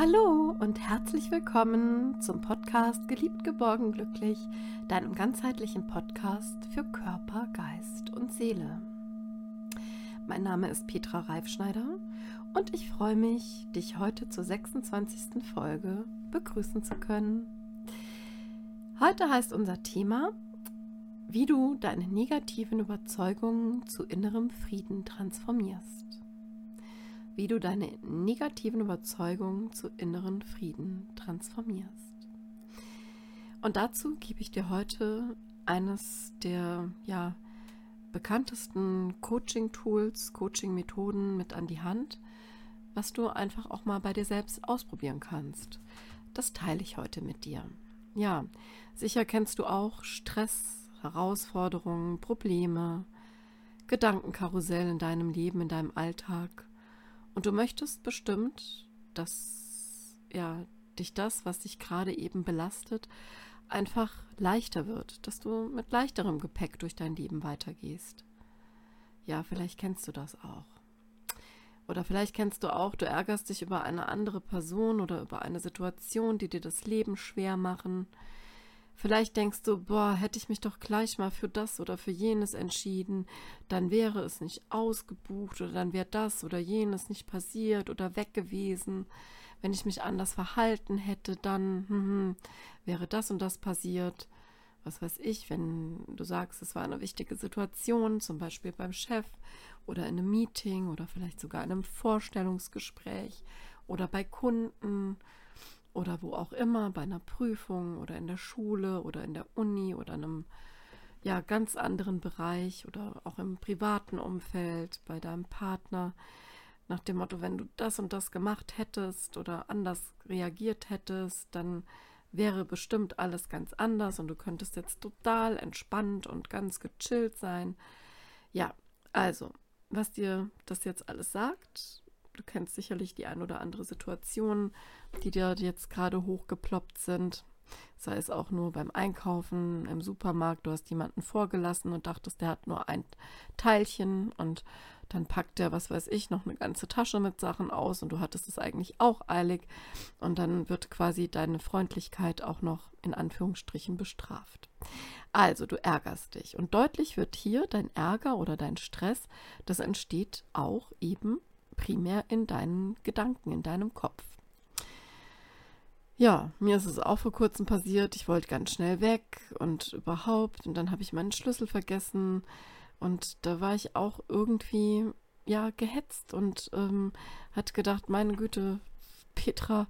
Hallo und herzlich willkommen zum Podcast Geliebt, geborgen, glücklich, deinem ganzheitlichen Podcast für Körper, Geist und Seele. Mein Name ist Petra Reifschneider und ich freue mich, dich heute zur 26. Folge begrüßen zu können. Heute heißt unser Thema, wie du deine negativen Überzeugungen zu innerem Frieden transformierst wie du deine negativen Überzeugungen zu inneren Frieden transformierst. Und dazu gebe ich dir heute eines der ja, bekanntesten Coaching-Tools, Coaching-Methoden mit an die Hand, was du einfach auch mal bei dir selbst ausprobieren kannst. Das teile ich heute mit dir. Ja, sicher kennst du auch Stress, Herausforderungen, Probleme, Gedankenkarussell in deinem Leben, in deinem Alltag und du möchtest bestimmt, dass ja, dich das, was dich gerade eben belastet, einfach leichter wird, dass du mit leichterem Gepäck durch dein Leben weitergehst. Ja, vielleicht kennst du das auch. Oder vielleicht kennst du auch, du ärgerst dich über eine andere Person oder über eine Situation, die dir das Leben schwer machen. Vielleicht denkst du, boah, hätte ich mich doch gleich mal für das oder für jenes entschieden, dann wäre es nicht ausgebucht oder dann wäre das oder jenes nicht passiert oder weg gewesen. Wenn ich mich anders verhalten hätte, dann hm, hm, wäre das und das passiert. Was weiß ich, wenn du sagst, es war eine wichtige Situation, zum Beispiel beim Chef oder in einem Meeting oder vielleicht sogar in einem Vorstellungsgespräch oder bei Kunden oder wo auch immer, bei einer Prüfung oder in der Schule oder in der Uni oder in einem ja, ganz anderen Bereich oder auch im privaten Umfeld, bei deinem Partner, nach dem Motto, wenn du das und das gemacht hättest oder anders reagiert hättest, dann wäre bestimmt alles ganz anders und du könntest jetzt total entspannt und ganz gechillt sein. Ja, also, was dir das jetzt alles sagt, du kennst sicherlich die ein oder andere Situation, die dir jetzt gerade hochgeploppt sind. Sei es auch nur beim Einkaufen im Supermarkt, du hast jemanden vorgelassen und dachtest, der hat nur ein Teilchen und dann packt der, was weiß ich, noch eine ganze Tasche mit Sachen aus und du hattest es eigentlich auch eilig und dann wird quasi deine Freundlichkeit auch noch in Anführungsstrichen bestraft. Also du ärgerst dich und deutlich wird hier dein Ärger oder dein Stress, das entsteht auch eben primär in deinen Gedanken, in deinem Kopf. Ja, mir ist es auch vor kurzem passiert. Ich wollte ganz schnell weg und überhaupt. Und dann habe ich meinen Schlüssel vergessen. Und da war ich auch irgendwie, ja, gehetzt und ähm, hat gedacht, meine Güte, Petra,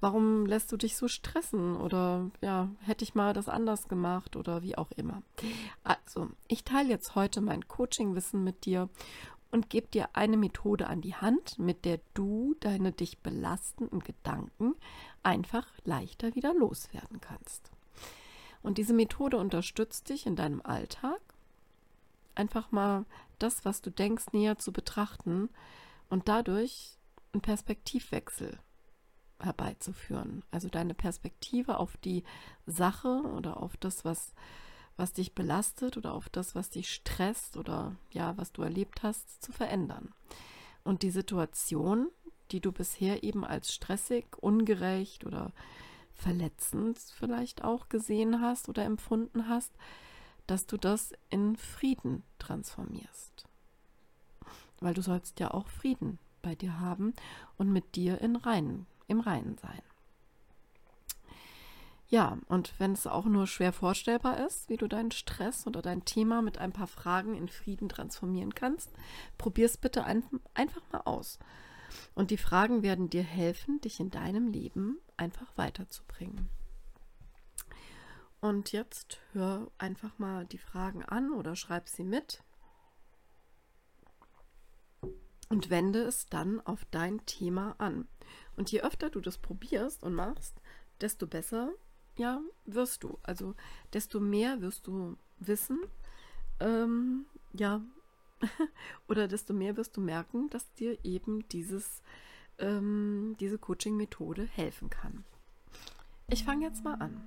warum lässt du dich so stressen? Oder ja, hätte ich mal das anders gemacht oder wie auch immer. Also, ich teile jetzt heute mein Coaching-Wissen mit dir und gebe dir eine Methode an die Hand, mit der du deine dich belastenden Gedanken einfach leichter wieder loswerden kannst. Und diese Methode unterstützt dich in deinem Alltag, einfach mal das, was du denkst, näher zu betrachten und dadurch einen Perspektivwechsel herbeizuführen. Also deine Perspektive auf die Sache oder auf das, was was dich belastet oder auf das, was dich stresst oder ja, was du erlebt hast, zu verändern. Und die Situation, die du bisher eben als stressig, ungerecht oder verletzend vielleicht auch gesehen hast oder empfunden hast, dass du das in Frieden transformierst. Weil du sollst ja auch Frieden bei dir haben und mit dir in Reinen, im Reinen sein. Ja, und wenn es auch nur schwer vorstellbar ist, wie du deinen Stress oder dein Thema mit ein paar Fragen in Frieden transformieren kannst, probier es bitte ein, einfach mal aus. Und die Fragen werden dir helfen, dich in deinem Leben einfach weiterzubringen. Und jetzt hör einfach mal die Fragen an oder schreib sie mit und wende es dann auf dein Thema an. Und je öfter du das probierst und machst, desto besser ja, wirst du. Also desto mehr wirst du wissen, ähm, ja, oder desto mehr wirst du merken, dass dir eben dieses, ähm, diese Coaching-Methode helfen kann. Ich fange jetzt mal an.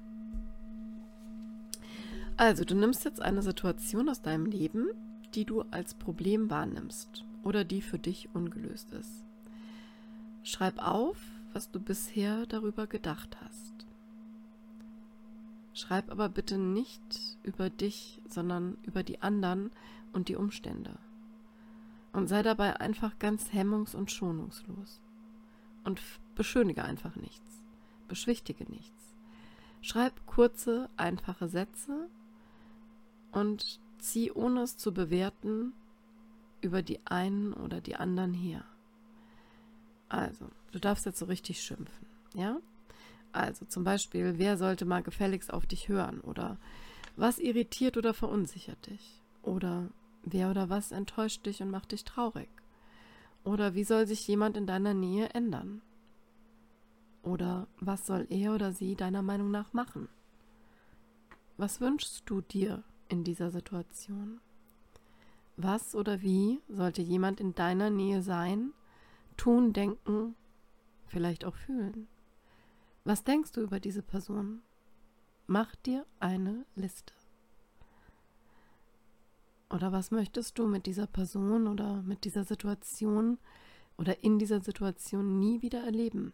Also, du nimmst jetzt eine Situation aus deinem Leben, die du als Problem wahrnimmst oder die für dich ungelöst ist. Schreib auf, was du bisher darüber gedacht hast. Schreib aber bitte nicht über dich, sondern über die anderen und die Umstände. Und sei dabei einfach ganz hemmungs- und schonungslos. Und beschönige einfach nichts. Beschwichtige nichts. Schreib kurze, einfache Sätze und zieh, ohne es zu bewerten, über die einen oder die anderen her. Also, du darfst jetzt so richtig schimpfen, ja? Also zum Beispiel, wer sollte mal gefälligst auf dich hören? Oder was irritiert oder verunsichert dich? Oder wer oder was enttäuscht dich und macht dich traurig? Oder wie soll sich jemand in deiner Nähe ändern? Oder was soll er oder sie deiner Meinung nach machen? Was wünschst du dir in dieser Situation? Was oder wie sollte jemand in deiner Nähe sein, tun, denken, vielleicht auch fühlen? Was denkst du über diese Person? Mach dir eine Liste. Oder was möchtest du mit dieser Person oder mit dieser Situation oder in dieser Situation nie wieder erleben?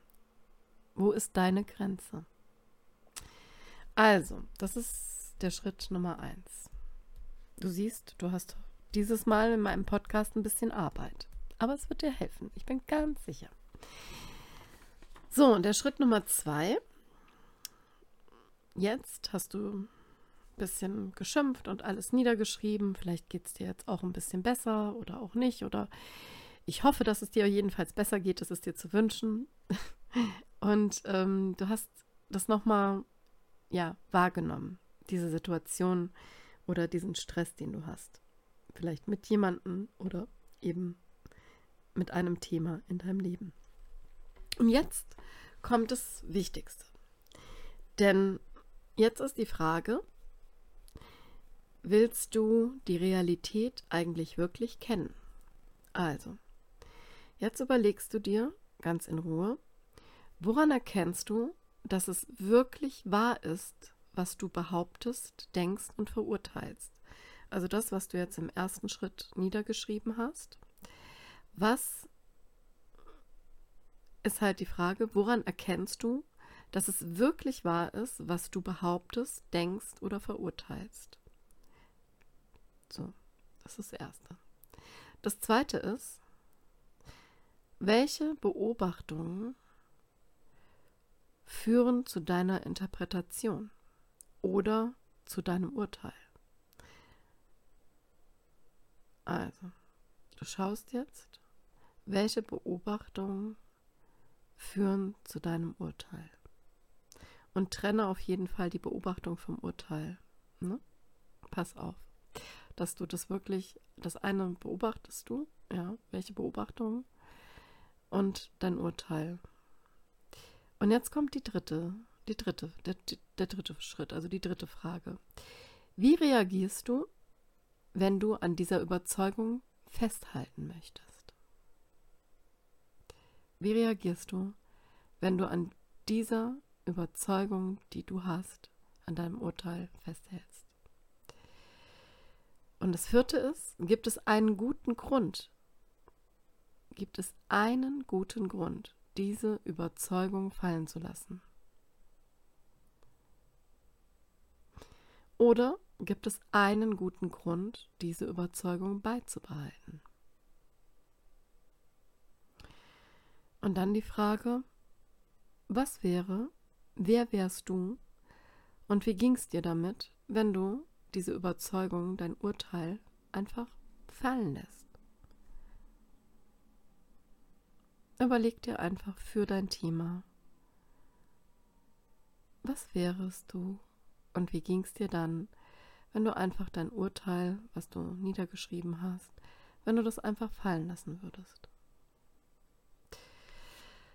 Wo ist deine Grenze? Also, das ist der Schritt Nummer eins. Du siehst, du hast dieses Mal in meinem Podcast ein bisschen Arbeit. Aber es wird dir helfen. Ich bin ganz sicher. So, und der Schritt Nummer zwei. Jetzt hast du ein bisschen geschimpft und alles niedergeschrieben. Vielleicht geht es dir jetzt auch ein bisschen besser oder auch nicht. Oder ich hoffe, dass es dir jedenfalls besser geht. Das ist dir zu wünschen. Und ähm, du hast das nochmal ja, wahrgenommen, diese Situation oder diesen Stress, den du hast. Vielleicht mit jemandem oder eben mit einem Thema in deinem Leben. Und jetzt kommt das Wichtigste. Denn jetzt ist die Frage, willst du die Realität eigentlich wirklich kennen? Also, jetzt überlegst du dir ganz in Ruhe, woran erkennst du, dass es wirklich wahr ist, was du behauptest, denkst und verurteilst? Also das, was du jetzt im ersten Schritt niedergeschrieben hast. Was ist halt die Frage, woran erkennst du, dass es wirklich wahr ist, was du behauptest, denkst oder verurteilst? So, das ist das Erste. Das Zweite ist, welche Beobachtungen führen zu deiner Interpretation oder zu deinem Urteil? Also, du schaust jetzt, welche Beobachtungen führen zu deinem Urteil. Und trenne auf jeden Fall die Beobachtung vom Urteil. Ne? Pass auf, dass du das wirklich, das eine beobachtest du, ja, welche Beobachtung und dein Urteil. Und jetzt kommt die dritte, die dritte, der, der dritte Schritt, also die dritte Frage. Wie reagierst du, wenn du an dieser Überzeugung festhalten möchtest? Wie reagierst du, wenn du an dieser Überzeugung, die du hast, an deinem Urteil festhältst? Und das vierte ist, gibt es einen guten Grund? Gibt es einen guten Grund, diese Überzeugung fallen zu lassen? Oder gibt es einen guten Grund, diese Überzeugung beizubehalten? Und dann die Frage, was wäre, wer wärst du und wie ging es dir damit, wenn du diese Überzeugung, dein Urteil einfach fallen lässt? Überleg dir einfach für dein Thema, was wärest du und wie ging es dir dann, wenn du einfach dein Urteil, was du niedergeschrieben hast, wenn du das einfach fallen lassen würdest?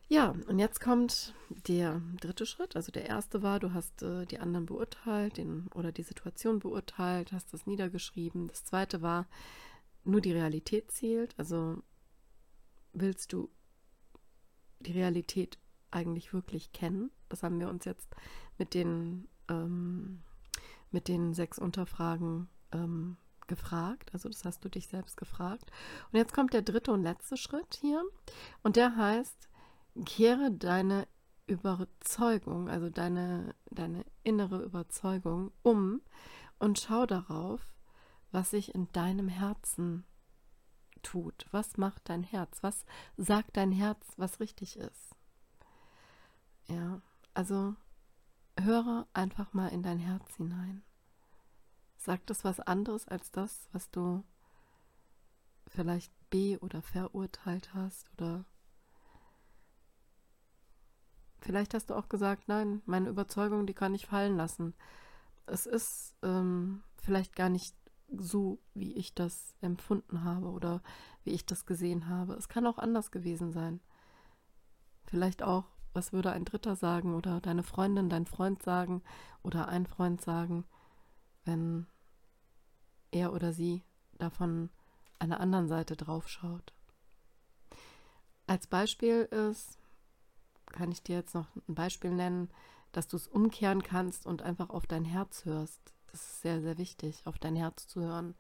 Ja, und jetzt kommt der dritte Schritt. Also der erste war, du hast äh, die anderen beurteilt den, oder die Situation beurteilt, hast das niedergeschrieben. Das zweite war, nur die Realität zählt. Also willst du die Realität eigentlich wirklich kennen? Das haben wir uns jetzt mit den, ähm, mit den sechs Unterfragen ähm, gefragt. Also das hast du dich selbst gefragt. Und jetzt kommt der dritte und letzte Schritt hier. Und der heißt, kehre deine Überzeugung, also deine, deine innere Überzeugung um und schau darauf, was sich in deinem Herzen tut. Was macht dein Herz? Was sagt dein Herz, was richtig ist? Ja, also höre einfach mal in dein Herz hinein. Sagt es was anderes als das, was du vielleicht be- oder verurteilt hast oder vielleicht hast du auch gesagt, nein, meine Überzeugung, die kann ich fallen lassen. Es ist ähm, vielleicht gar nicht so, wie ich das empfunden habe oder wie ich das gesehen habe. Es kann auch anders gewesen sein. Vielleicht auch, was würde ein Dritter sagen oder deine Freundin, dein Freund sagen oder ein Freund sagen, wenn er oder sie davon einer anderen Seite draufschaut. Als Beispiel ist, kann ich dir jetzt noch ein Beispiel nennen, dass du es umkehren kannst und einfach auf dein Herz hörst. Das ist sehr, sehr wichtig, auf dein Herz zu hören.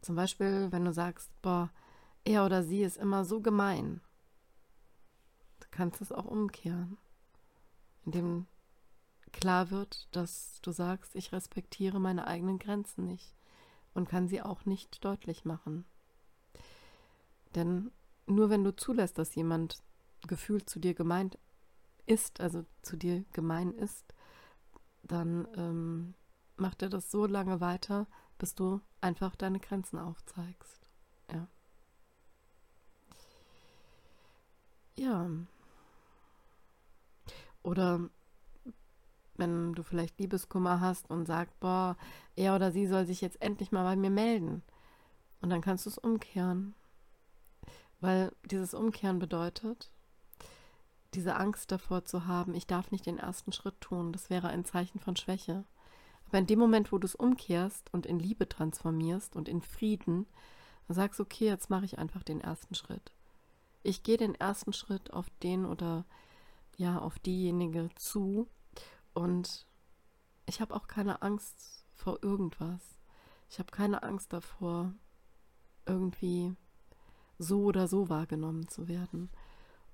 Zum Beispiel, wenn du sagst, boah, er oder sie ist immer so gemein. Du kannst es auch umkehren, indem klar wird, dass du sagst, ich respektiere meine eigenen Grenzen nicht und kann sie auch nicht deutlich machen. Denn nur wenn du zulässt, dass jemand gefühlt zu dir gemeint ist, also zu dir gemein ist, dann ähm, macht er das so lange weiter, bis du einfach deine Grenzen aufzeigst. Ja. Ja. Oder wenn du vielleicht Liebeskummer hast und sagst, boah, er oder sie soll sich jetzt endlich mal bei mir melden. Und dann kannst du es umkehren. Weil dieses Umkehren bedeutet, diese Angst davor zu haben, ich darf nicht den ersten Schritt tun, das wäre ein Zeichen von Schwäche. Aber in dem Moment, wo du es umkehrst und in Liebe transformierst und in Frieden, sagst okay, jetzt mache ich einfach den ersten Schritt. Ich gehe den ersten Schritt auf den oder ja, auf diejenige zu und ich habe auch keine Angst vor irgendwas. Ich habe keine Angst davor, irgendwie so oder so wahrgenommen zu werden.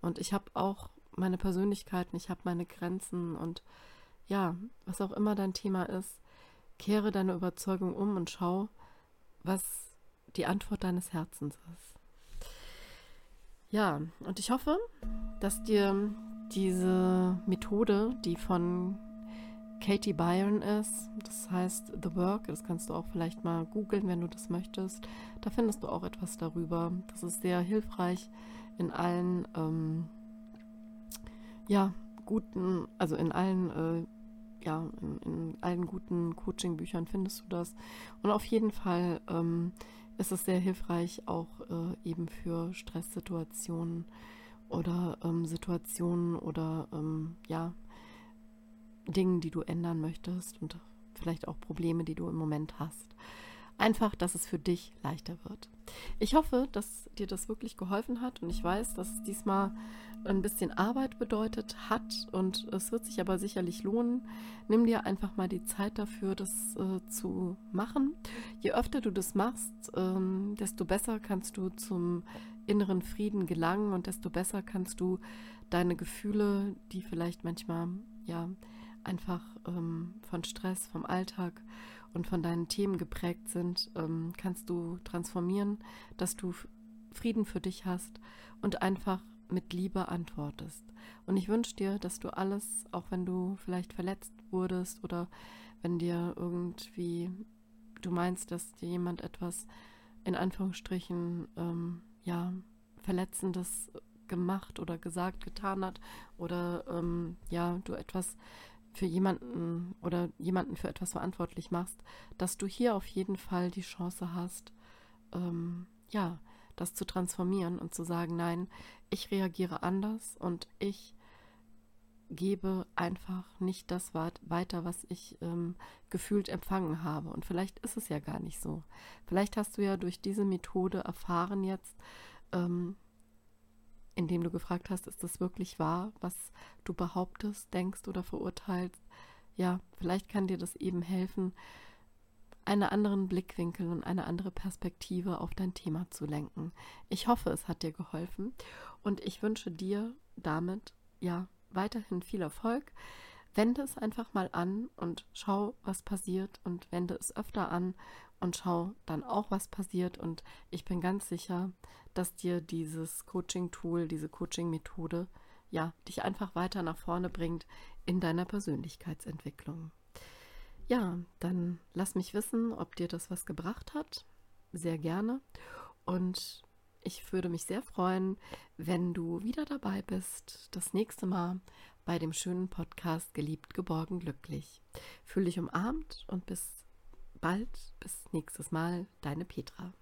Und ich habe auch meine Persönlichkeiten, ich habe meine Grenzen und ja, was auch immer dein Thema ist, kehre deine Überzeugung um und schau, was die Antwort deines Herzens ist. Ja, und ich hoffe, dass dir diese Methode, die von Katie Byron ist, das heißt The Work, das kannst du auch vielleicht mal googeln, wenn du das möchtest. Da findest du auch etwas darüber. Das ist sehr hilfreich in allen ähm, ja, guten, also in allen, äh, ja, in, in, allen guten Coaching-Büchern findest du das. Und auf jeden Fall ähm, ist es sehr hilfreich, auch äh, eben für Stresssituationen oder ähm, Situationen oder ähm, ja, Dingen, die du ändern möchtest und vielleicht auch Probleme, die du im Moment hast. Einfach, dass es für dich leichter wird. Ich hoffe, dass dir das wirklich geholfen hat und ich weiß, dass es diesmal ein bisschen Arbeit bedeutet hat und es wird sich aber sicherlich lohnen. Nimm dir einfach mal die Zeit dafür, das äh, zu machen. Je öfter du das machst, ähm, desto besser kannst du zum inneren Frieden gelangen und desto besser kannst du deine Gefühle, die vielleicht manchmal ja einfach ähm, von Stress, vom Alltag und von deinen Themen geprägt sind, ähm, kannst du transformieren, dass du Frieden für dich hast und einfach mit Liebe antwortest. Und ich wünsche dir, dass du alles, auch wenn du vielleicht verletzt wurdest oder wenn dir irgendwie du meinst, dass dir jemand etwas in Anführungsstrichen ähm, ja verletzendes gemacht oder gesagt, getan hat oder ähm, ja du etwas für jemanden oder jemanden für etwas verantwortlich machst, dass du hier auf jeden Fall die Chance hast, ähm, ja, das zu transformieren und zu sagen, nein, ich reagiere anders und ich gebe einfach nicht das weiter, was ich ähm, gefühlt empfangen habe. Und vielleicht ist es ja gar nicht so. Vielleicht hast du ja durch diese Methode erfahren jetzt, ähm, indem du gefragt hast, ist das wirklich wahr, was du behauptest, denkst oder verurteilst? Ja, vielleicht kann dir das eben helfen, einen anderen Blickwinkel und eine andere Perspektive auf dein Thema zu lenken. Ich hoffe, es hat dir geholfen und ich wünsche dir, damit ja weiterhin viel Erfolg. Wende es einfach mal an und schau, was passiert und wende es öfter an und schau dann auch, was passiert. Und ich bin ganz sicher, dass dir dieses Coaching-Tool, diese Coaching-Methode, ja, dich einfach weiter nach vorne bringt in deiner Persönlichkeitsentwicklung. Ja, dann lass mich wissen, ob dir das was gebracht hat. Sehr gerne. Und ich würde mich sehr freuen, wenn du wieder dabei bist, das nächste Mal bei dem schönen Podcast Geliebt, geborgen, glücklich. Fühl dich umarmt und bis bald, bis nächstes Mal, deine Petra.